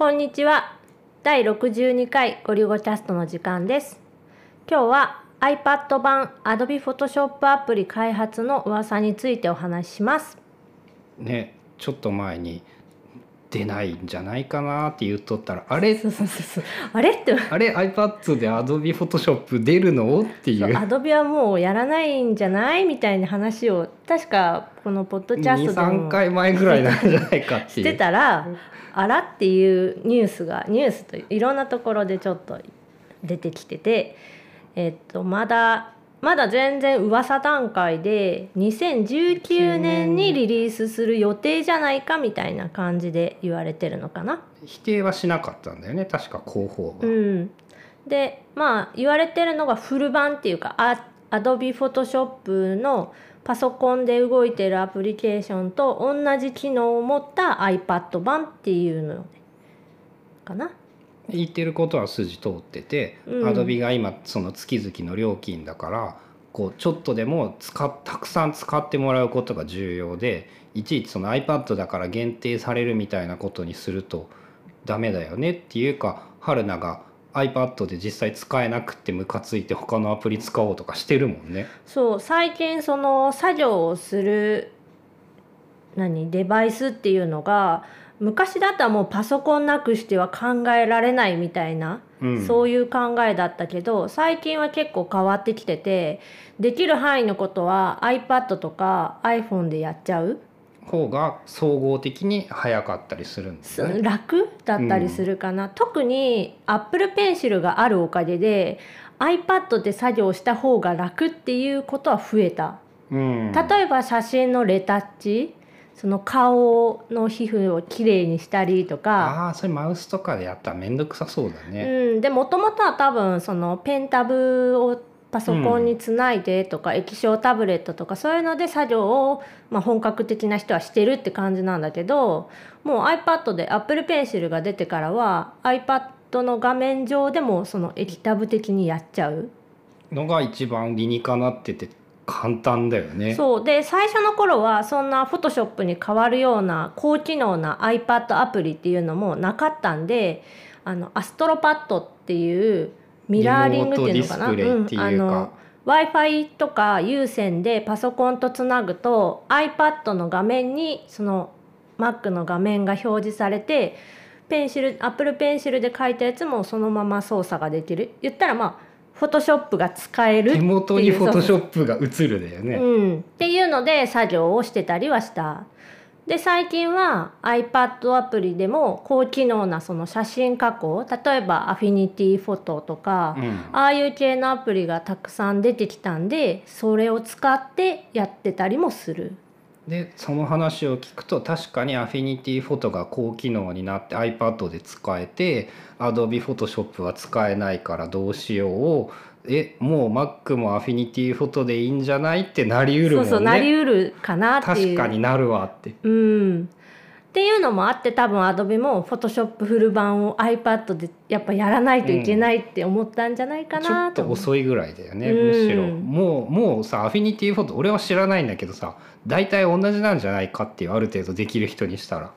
こんにちは。第62回ゴリゴキャストの時間です。今日は iPad 版 Adobe Photoshop アプリ開発の噂についてお話しします。ねちょっと前に出ないんじゃないかなって言っとったらあれ？あれって。あれ？iPad で Adobe Photoshop 出るの？っていうアドビはもうやらないんじゃないみたいな話を確かこのポッドキャストで23も回前ぐらいなんじゃないかってして。たらあらっていうニュースがニュースといろんなところでちょっと出てきてて、えっとまだまだ全然噂段階で2019年にリリースする予定じゃないかみたいな感じで言われてるのかな。否定はしなかったんだよね確か広報が。うん、でまあ言われてるのがフル版っていうかあ Adobe Photoshop のパソコンで動いてるアプリケーションと同じ機能を持った iPad 版っていうのかな。言ってることは筋通ってて、うん Adobe が今その月々の料金だからこうちょっとでも使ったくさん使ってもらうことが重要でいちいちその iPad だから限定されるみたいなことにするとダメだよねっていうか春菜が iPad で実際使えなくってムカついて他のアプリ使おうとかしてるもんね。そう最近その作業をする何デバイスっていうのが昔だったらもうパソコンなくしては考えられないみたいなうん、そういう考えだったけど最近は結構変わってきててできる範囲のことは iPad とか iPhone でやっちゃう、方が総合的に早かったりするんですね。楽だったりするかな、特に Apple Pencil があるおかげで iPad で作業した方が楽っていうことは増えた。うん、例えば写真のレタッチその顔の皮膚をきれいにしたりとか、ああそれマウスとかでやったら面倒くさそうだね。うん、でもともとは多分そのペンタブをパソコンにつないでとか、液晶タブレットとかそういうので作業を、まあ、本格的な人はしてるって感じなんだけどもう iPad で Apple Pencil が出てからは iPad の画面上でもその液タブ的にやっちゃう。のが一番理にかなってて簡単だよね。そう。で最初の頃はそんな Photoshop に変わるような高機能な iPad アプリっていうのもなかったんであのアストロパッドっていうミラーリングっていうのかな？うか。あの w i f i とか有線でパソコンとつなぐと iPad の画面にその Mac の画面が表示されてペンシル Apple ペンシルで書いたやつもそのまま操作ができる。言ったらまあ Photoshop が使えるっていう手元にフォトショップが映るだよね。うん、っていうので作業をしてたりはした。で最近は iPad アプリでも高機能なその写真加工例えばアフィニティフォトとか、うんああいう系のアプリがたくさん出てきたんでそれを使ってやってたりもする。でその話を聞くと確かにアフィニティフォトが高機能になって iPad で使えて Adobe Photoshop は使えないからどうしようえもう Mac もアフィニティフォトでいいんじゃない？ってなりうるもんね。そうそうなりうるかなっていう。確かになるわって。うんっていうのもあって多分 Adobe も Photoshop フル版を iPad でやっぱやらないといけないって思ったんじゃないかちょっとなと思う。遅いぐらいだよねうんむしろもうもうさアフィニティフォト俺は知らないんだけどさ大体同じなんじゃないかっていうある程度できる人にしたら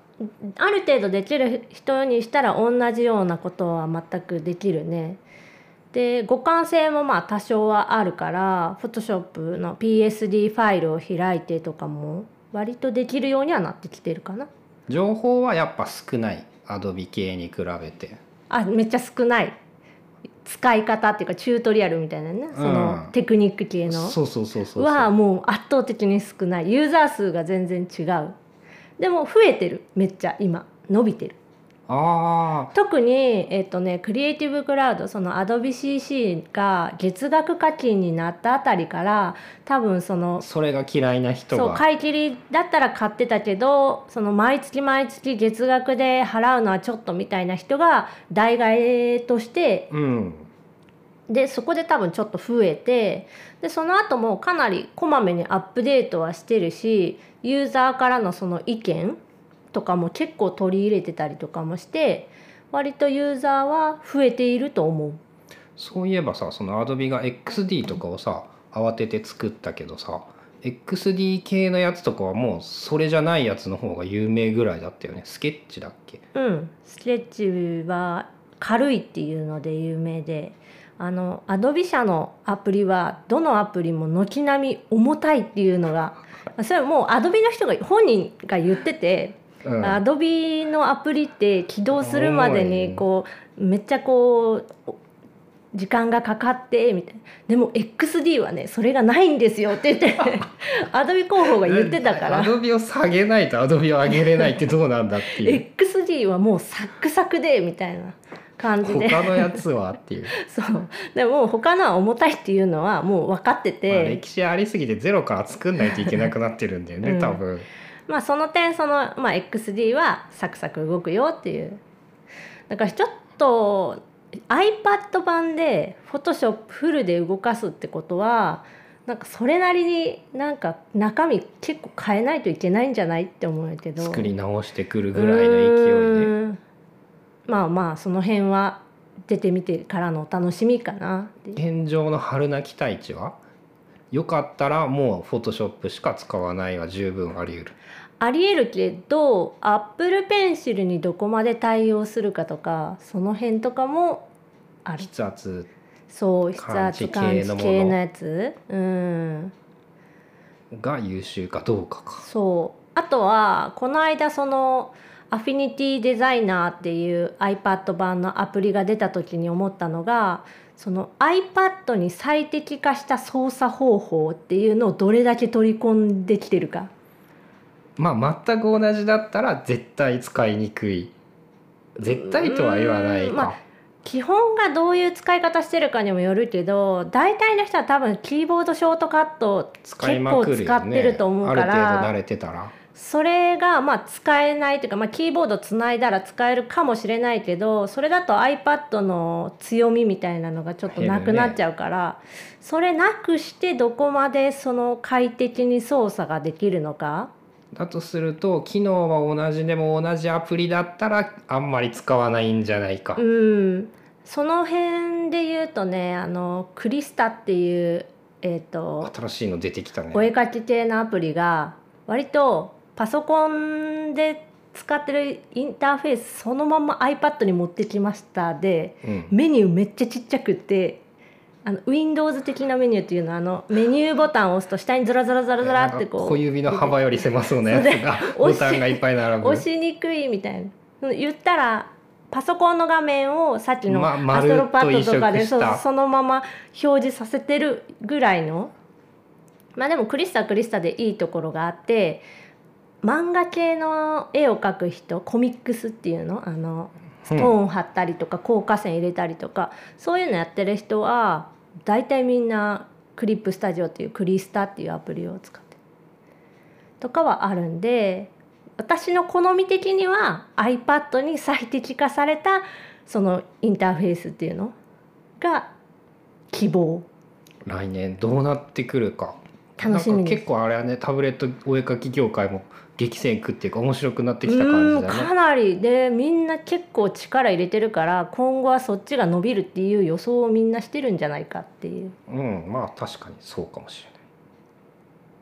ある程度できる人にしたら同じようなことは全くできるね。で互換性もまあ多少はあるから Photoshop の PSD ファイルを開いてとかも割とできるようにはなってきてるかな。情報はやっぱ少ない。Adobe 系に比べて。あめっちゃ少ない。使い方っていうかチュートリアルみたいなね。そのうん。テクニック系の。そうそうそうそうそう。はもう圧倒的に少ない。ユーザー数が全然違う。でも増えてる。めっちゃ今。伸びてるあ特にえっ、とねクリエイティブクラウドその AdobeCC が月額課金になったあたりから多分そあのそれが嫌いな人が。そう買い切りだったら買ってたけどその毎月毎月月額で払うのはちょっとみたいな人が代替えとしてうん。でそこで多分ちょっと増えてでその後もかなりこまめにアップデートはしてるしユーザーからのその意見とかも結構取り入れてたりとかもして割とユーザーは増えていると思う。そういえばさその Adobe が XD とかをさ慌てて作ったけどさ XD 系のやつとかはもうそれじゃないやつの方が有名ぐらいだったよね。スケッチだっけ？うん。スケッチは軽いっていうので有名で。あのアドビ社のアプリはどのアプリも軒並み重たいっていうのが それはもうアドビの人が本人が言ってて、うんアドビのアプリって起動するまでにこうめっちゃこう時間がかかってみたいな。でも XD はねそれがないんですよって言って アドビ広報が言ってたから。アドビを下げないとアドビを上げれないってどうなんだっていう。XD はもうサックサクでみたいな感じで。他のやつはっていう、そう。でも他のは重たいっていうのはもう分かってまあ、て、歴史ありすぎてゼロから作んないといけなくなってるんだよね、うん。多分。まあその点その、まあ、XD はサクサク動くよっていう。だからちょっと iPad 版で Photoshop フルで動かすってことはなんかそれなりになんか中身結構変えないといけないんじゃないって思うけど。作り直してくるぐらいの勢いでまあまあその辺は出てみてからのお楽しみかな。現状の春なき大地は？よかったらもうフォトショップしか使わないは十分あり得る。ありえるけど Apple Pencil にどこまで対応するかとかその辺とかもある。筆圧そう筆圧感知系のもの。系のやつ。うん。が優秀かどうかか。そう。あとはこの間そのアフィニティデザイナーっていう iPad 版のアプリが出た時に思ったのがその iPad に最適化した操作方法っていうのをどれだけ取り込んできてるか。まあ全く同じだったら絶対使いにくい。絶対とは言わないか、うんまあ基本がどういう使い方してるかにもよるけど大体の人は多分キーボードショートカット結構使ってると思うからある程度慣れてたらそれがまあ使えないというか、まあ、キーボードつないだら使えるかもしれないけどそれだと iPad の強みみたいなのがちょっとなくなっちゃうから、それなくしてどこまでその快適に操作ができるのか？だとすると機能は同じでも同じアプリだったらあんまり使わないんじゃないか、うん、その辺で言うとねあのクリスタっていう、えー、と新しいの出てきたね。お絵描き系のアプリが割とパソコンで使ってるインターフェースそのまま iPad に持ってきました。でうん、メニューめっちゃちっちゃくってあの Windows 的なメニューっていうのはあのメニューボタンを押すと下にズラズラズラズラってこう小指の幅より狭そうなやつが ボタンがいっぱい並ぶ。押しにくいみたいな。言ったらパソコンの画面をさっきのまアストロパッドとかで、丸っと移植した。そのまま表示させてるぐらいの。まあでもクリスタはクリスタでいいところがあって漫画系の絵を描く人コミックスっていうの？あのストーン貼ったりとか効果線入れたりとかそういうのやってる人は大体みんなクリップスタジオっていうクリスタっていうアプリを使ってる。とかはあるんで私の好み的には iPad に最適化されたそのインターフェースっていうの？が希望。来年どうなってくるか楽しみ結構あれはねタブレットお絵描き業界も激戦区っていうか面白くなってきた感うんじだね。かなり。でみんな結構力入れてるから今後はそっちが伸びるっていう予想をみんなしてるんじゃないかっていう。うんまあ確かにそうかもしれない